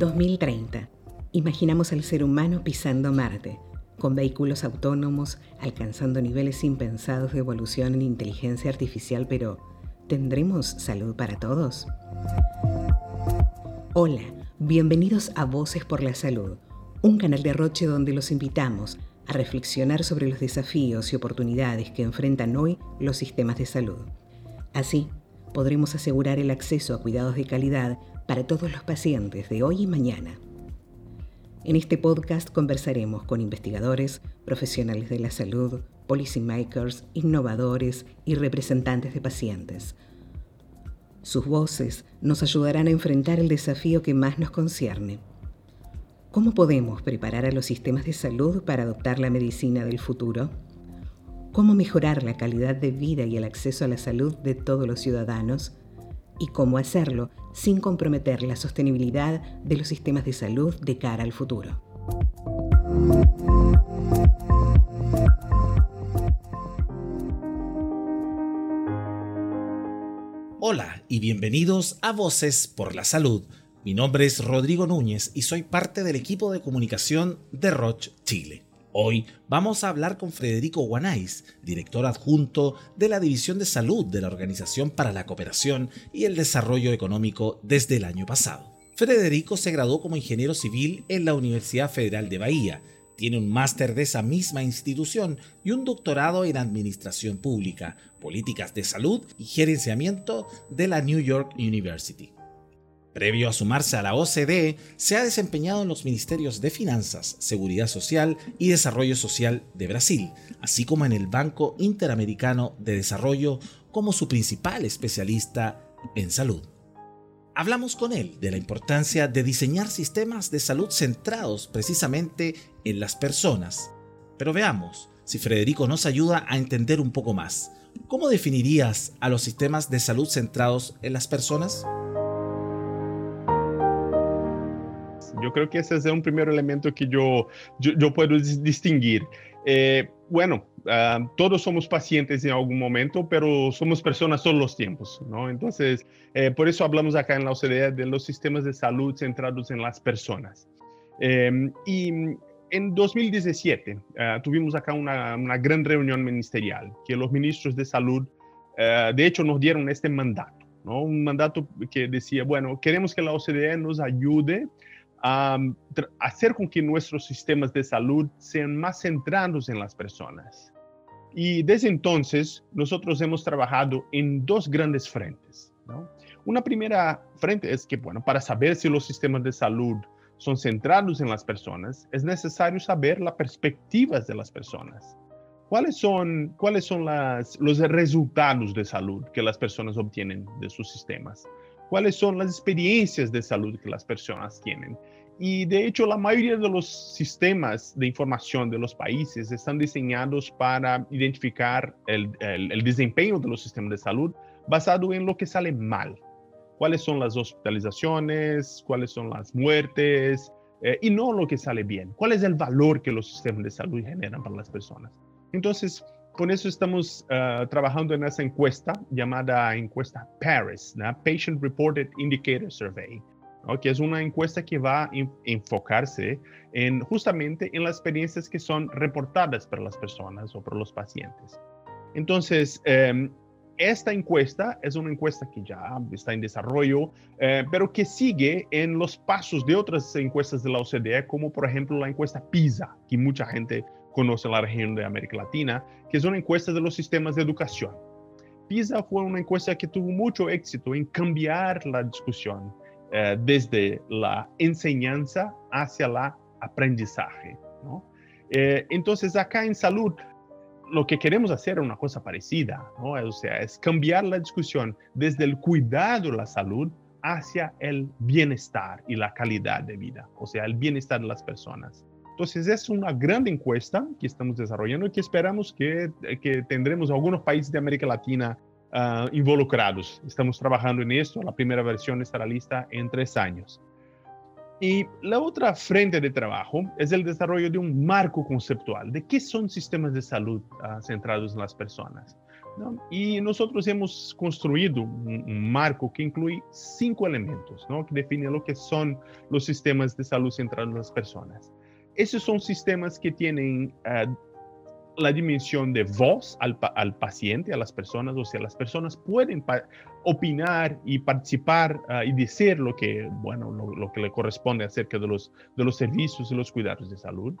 2030. Imaginamos al ser humano pisando Marte, con vehículos autónomos, alcanzando niveles impensados de evolución en inteligencia artificial, pero ¿tendremos salud para todos? Hola, bienvenidos a Voces por la Salud, un canal de Roche donde los invitamos a reflexionar sobre los desafíos y oportunidades que enfrentan hoy los sistemas de salud. Así, podremos asegurar el acceso a cuidados de calidad para todos los pacientes de hoy y mañana. En este podcast conversaremos con investigadores, profesionales de la salud, policymakers, innovadores y representantes de pacientes. Sus voces nos ayudarán a enfrentar el desafío que más nos concierne. ¿Cómo podemos preparar a los sistemas de salud para adoptar la medicina del futuro? ¿Cómo mejorar la calidad de vida y el acceso a la salud de todos los ciudadanos? ¿Y cómo hacerlo sin comprometer la sostenibilidad de los sistemas de salud de cara al futuro. Hola y bienvenidos a Voces por la Salud. Mi nombre es Rodrigo Núñez y soy parte del equipo de comunicación de Roche Chile. Hoy vamos a hablar con Federico Guanais, director adjunto de la División de Salud de la Organización para la Cooperación y el Desarrollo Económico desde el año pasado. Federico se graduó como ingeniero civil en la Universidad Federal de Bahía, tiene un máster de esa misma institución y un doctorado en Administración Pública, Políticas de Salud y Gerenciamiento de la New York University. Previo a sumarse a la OCDE, se ha desempeñado en los ministerios de Finanzas, Seguridad Social y Desarrollo Social de Brasil, así como en el Banco Interamericano de Desarrollo como su principal especialista en salud. Hablamos con él de la importancia de diseñar sistemas de salud centrados precisamente en las personas. Pero veamos si Federico nos ayuda a entender un poco más. ¿Cómo definirías a los sistemas de salud centrados en las personas? Yo creo que ese es un primer elemento que yo, yo, puedo distinguir. Eh, bueno, ah, todos somos pacientes en algún momento, pero somos personas todos los tiempos, ¿no? Entonces, eh, por eso hablamos acá en la OCDE de los sistemas de salud centrados en las personas. Em, y en 2017 ah, tuvimos acá una, una, gran reunión ministerial, que los ministros de salud, ah, de hecho, nos dieron este mandato, ¿no? Un mandato que decía, bueno, queremos que la OCDE nos ayude a hacer con que nuestros sistemas de salud sean más centrados en las personas. Y desde entonces nosotros hemos trabajado en dos grandes frentes. Una primera frente es que, bueno, para saber si los sistemas de salud son centrados en las personas, es necesario saber las perspectivas de las personas. ¿Cuáles son, cuáles son los resultados de salud que las personas obtienen de sus sistemas? cuáles son las experiencias de salud que las personas tienen. Y de hecho, la mayoría de los sistemas de información de los países están diseñados para identificar el, desempeño de los sistemas de salud basado en lo que sale mal. Cuáles son las hospitalizaciones, cuáles son las muertes, eh, y no lo que sale bien. ¿Cuál es el valor que los sistemas de salud generan para las personas? Entonces, con eso estamos uh, trabajando en esa encuesta llamada encuesta PARIS, Patient Reported Indicator Survey, que es una encuesta que va a enfocarse en justamente en las experiencias que son reportadas por las personas o por los pacientes. Entonces, um, esta encuesta es una encuesta que ya está en desarrollo, eh, pero que sigue en los pasos de otras encuestas de la OCDE, como por ejemplo la encuesta PISA, que mucha gente conoce la región de América Latina, que es una encuesta de los sistemas de educación. PISA fue una encuesta que tuvo mucho éxito en cambiar la discusión eh, desde la enseñanza hacia la aprendizaje. Eh, entonces, acá en salud, lo que queremos hacer es una cosa parecida, o sea, es cambiar la discusión desde el cuidado de la salud hacia el bienestar y la calidad de vida, o sea, el bienestar de las personas. Entonces es una gran encuesta que estamos desarrollando y que esperamos que, que tendremos algunos países de América Latina uh, involucrados. Estamos trabajando en esto, la primera versión estará lista en tres años. Y la otra frente de trabajo es el desarrollo de un marco conceptual de qué son sistemas de salud uh, centrados en las personas. Y nosotros hemos construido un, marco que incluye cinco elementos ¿no? que definen lo que son los sistemas de salud centrados en las personas. Esos son sistemas que tienen uh, la dimensión de voz al, al, paciente, a las personas, o sea, las personas pueden opinar y participar uh, y decir lo que, bueno, lo, lo, que le corresponde acerca de los, de los servicios y los cuidados de salud.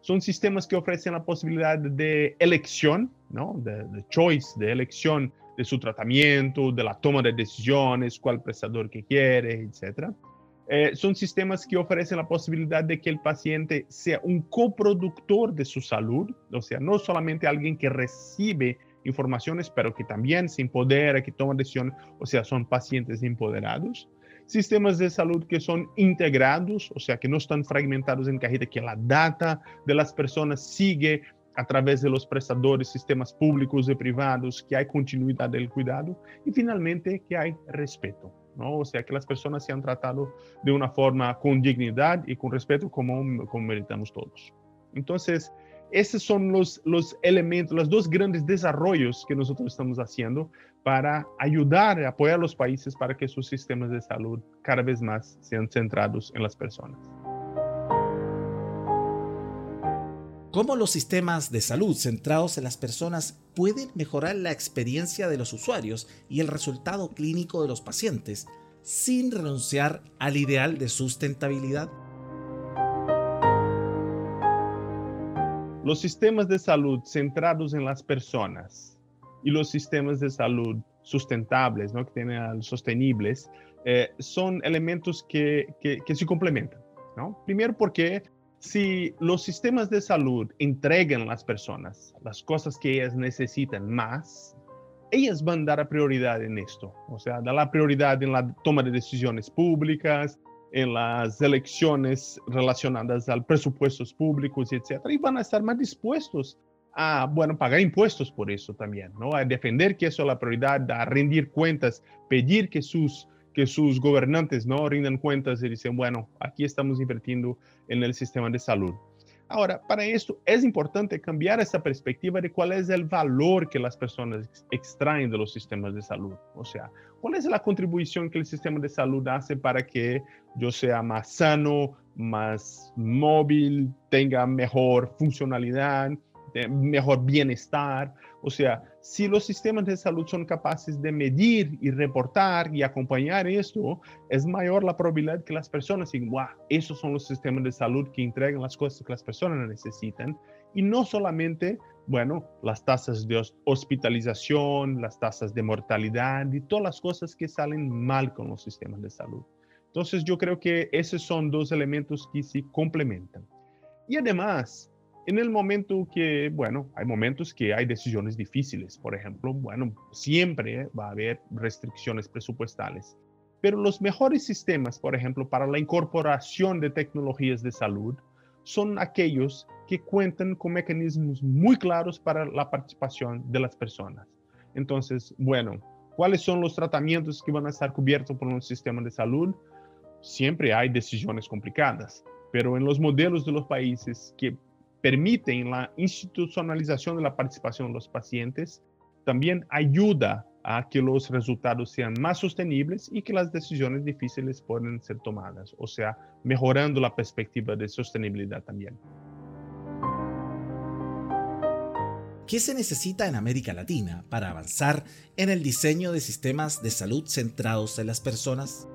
Son sistemas que ofrecen la posibilidad de elección, ¿no? De, de choice, de elección de su tratamiento, de la toma de decisiones, cuál prestador que quiere, etcétera. Eh, son sistemas que ofrecen la posibilidad de que el paciente sea un coproductor de su salud, o sea, no solamente alguien que recibe informaciones, pero que también se empodera, que toma decisiones, o sea, son pacientes empoderados. Sistemas de salud que son integrados, o sea, que no están fragmentados en cajita, que la data de las personas sigue a través de los prestadores, sistemas públicos y privados, que hay continuidad del cuidado y finalmente que hay respeto. ¿No? O sea, que las personas sean tratadas de una forma con dignidad y con respeto como, como meritamos todos. Entonces, esos son los, los elementos, los dos grandes desarrollos que nosotros estamos haciendo para ayudar, apoyar a los países para que sus sistemas de salud cada vez más sean centrados en las personas. ¿Cómo los sistemas de salud centrados en las personas pueden mejorar la experiencia de los usuarios y el resultado clínico de los pacientes sin renunciar al ideal de sustentabilidad? Los sistemas de salud centrados en las personas y los sistemas de salud sustentables, ¿no? que tienen sostenibles, eh, son elementos que, que, se complementan. ¿no? Primero porque si los sistemas de salud entregan a las personas las cosas que ellas necesitan más, ellas van a dar prioridad en esto. O sea, dar la prioridad en la toma de decisiones públicas, en las elecciones relacionadas al presupuestos públicos, etc. Y van a estar más dispuestos a, bueno, pagar impuestos por eso también, ¿no? A defender que eso es la prioridad, a rendir cuentas, pedir que sus que sus gobernantes no rindan cuentas y dicen, bueno, aquí estamos invirtiendo en el sistema de salud. Ahora, para esto es importante cambiar esa perspectiva de cuál es el valor que las personas extraen de los sistemas de salud. O sea, cuál es la contribución que el sistema de salud hace para que yo sea más sano, más móvil, tenga mejor funcionalidad, mejor bienestar. O sea, si los sistemas de salud son capaces de medir y reportar y acompañar esto, es mayor la probabilidad que las personas digan, wow, esos son los sistemas de salud que entregan las cosas que las personas necesitan. Y no solamente, bueno, las tasas de hospitalización, las tasas de mortalidad y todas las cosas que salen mal con los sistemas de salud. Entonces yo creo que esos son dos elementos que se complementan. Y además, en el momento que, bueno, hay momentos que hay decisiones difíciles, por ejemplo, bueno, siempre va a haber restricciones presupuestales, pero los mejores sistemas, por ejemplo, para la incorporación de tecnologías de salud, son aquellos que cuentan con mecanismos muy claros para la participación de las personas. Entonces, bueno, ¿cuáles son los tratamientos que van a estar cubiertos por un sistema de salud? Siempre hay decisiones complicadas, pero en los modelos de los países que permiten la institucionalización de la participación de los pacientes, también ayuda a que los resultados sean más sostenibles y que las decisiones difíciles puedan ser tomadas, o sea, mejorando la perspectiva de sostenibilidad también. ¿Qué se necesita en América Latina para avanzar en el diseño de sistemas de salud centrados en las personas?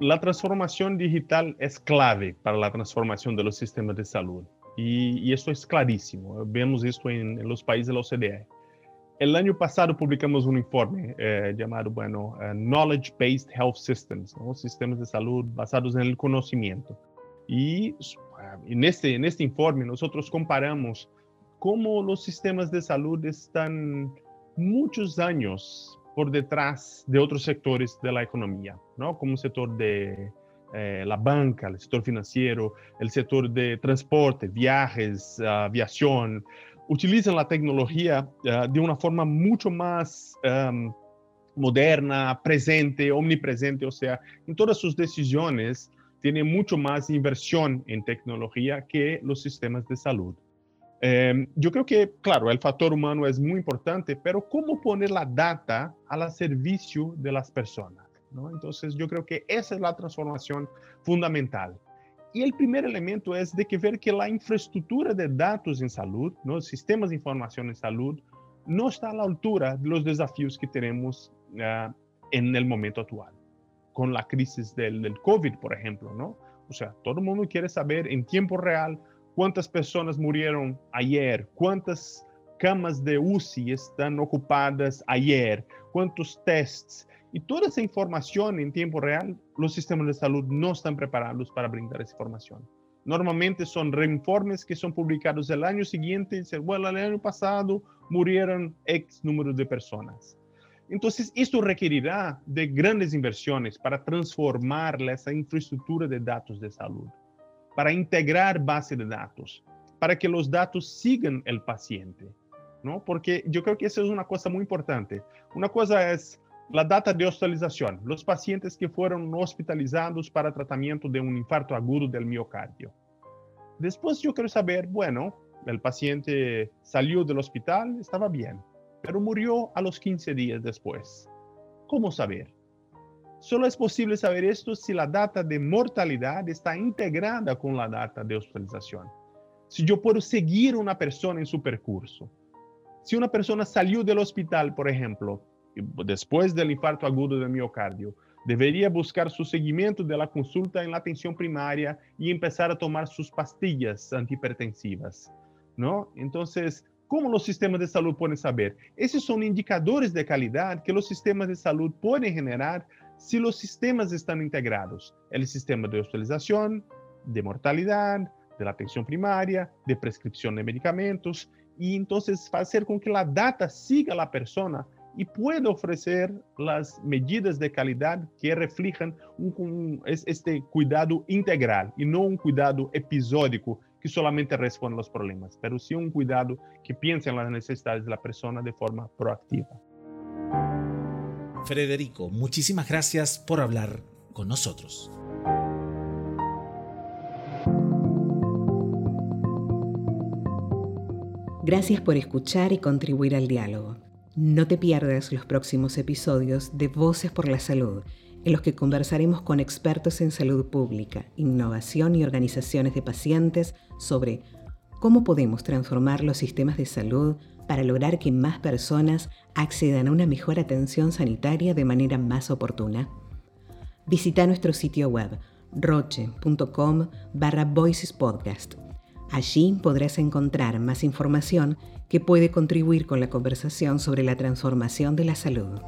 La transformación digital es clave para la transformación de los sistemas de salud. Y, y esto es clarísimo. Vemos esto en, los países de la OCDE. El año pasado publicamos un informe eh, llamado, bueno, uh, Knowledge Based Health Systems, ¿no? sistemas de salud basados en el conocimiento. Y uh, en, este, en este informe nosotros comparamos cómo los sistemas de salud están muchos años por detrás de otros sectores de la economía, ¿no? Como el sector de eh, la banca, el sector financiero, el sector de transporte, viajes, aviación, utilizan la tecnología uh, de una forma mucho más um, moderna, presente, omnipresente, o sea, en todas sus decisiones tiene mucho más inversión en tecnología que los sistemas de salud. Em, yo creo que, claro, el factor humano es muy importante, pero ¿cómo poner la data al servicio de las personas? ¿no? Entonces, yo creo que esa es la transformación fundamental. Y el primer elemento es de que ver que la infraestructura de datos en salud, ¿no? sistemas de información en salud, no está a la altura de los desafíos que tenemos uh, en el momento actual, con la crisis del, del COVID, por ejemplo, ¿no? O sea, todo el mundo quiere saber en tiempo real cuántas personas murieron ayer, cuántas camas de UCI están ocupadas ayer, cuántos tests. Y toda esa información en tiempo real, los sistemas de salud no están preparados para brindar esa información. Normalmente son reinformes que son publicados el año siguiente y dicen, bueno, el año pasado murieron X número de personas. Entonces, esto requerirá de grandes inversiones para transformar esa infraestructura de datos de salud para integrar base de datos, para que los datos sigan el paciente, ¿no? Porque yo creo que eso es una cosa muy importante. Una cosa es la data de hospitalización, los pacientes que fueron hospitalizados para tratamiento de un infarto agudo del miocardio. Después yo quiero saber, bueno, el paciente salió del hospital, estaba bien, pero murió a los 15 días después. ¿Cómo saber? Solo es posible saber esto si la data de mortalidad está integrada con la data de hospitalización. Si yo puedo seguir una persona en su percurso. Si una persona salió del hospital, por ejemplo, después del infarto agudo del miocardio, debería buscar su seguimiento de la consulta en la atención primaria y empezar a tomar sus pastillas antihipertensivas, ¿no? Entonces, ¿cómo los sistemas de salud pueden saber? Esos son indicadores de calidad que los sistemas de salud pueden generar si los sistemas están integrados, el sistema de hospitalización, de mortalidad, de la atención primaria, de prescripción de medicamentos, y entonces hacer con que la data siga a la persona y pueda ofrecer las medidas de calidad que reflejan este cuidado integral y no un cuidado episódico que solamente responde a los problemas, pero sí un cuidado que piensa en las necesidades de la persona de forma proactiva. Federico, muchísimas gracias por hablar con nosotros. Gracias por escuchar y contribuir al diálogo. No te pierdas los próximos episodios de Voces por la Salud, en los que conversaremos con expertos en salud pública, innovación y organizaciones de pacientes sobre cómo podemos transformar los sistemas de salud para lograr que más personas accedan a una mejor atención sanitaria de manera más oportuna. Visita nuestro sitio web roche.com barra Voices Podcast. Allí podrás encontrar más información que puede contribuir con la conversación sobre la transformación de la salud.